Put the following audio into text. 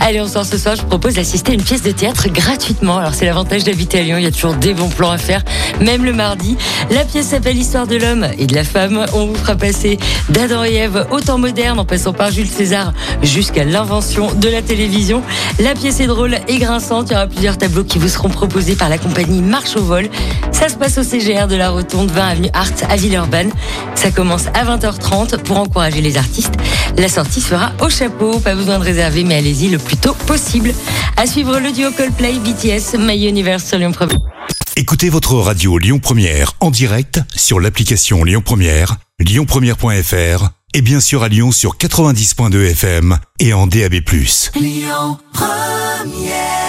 Allez, on sort ce soir. Je propose d'assister à une pièce de théâtre gratuitement. Alors, c'est l'avantage d'habiter à Lyon. Il y a toujours des bons plans à faire, même le mardi. La pièce s'appelle Histoire de l'homme et de la femme. On vous fera passer d'Adam et Ève au temps moderne, en passant par Jules César jusqu'à l'invention de la télévision. La pièce est drôle et grinçante. Il y aura plusieurs tableaux qui vous seront proposés par la compagnie Marche au vol. Ça se passe au CGR de la Rotonde, 20 avenue Art à Villeurbanne. Ça commence à 20h30 pour encourager les artistes. La sortie se fera au chapeau. Pas besoin de réserver, mais allez-y le plus tôt possible. À suivre le duo Coldplay BTS My Universe sur Lyon Première. Écoutez votre radio Lyon Première en direct sur l'application Lyon Première, lyonpremière.fr et bien sûr à Lyon sur 90.2 FM et en DAB+. Lyon Première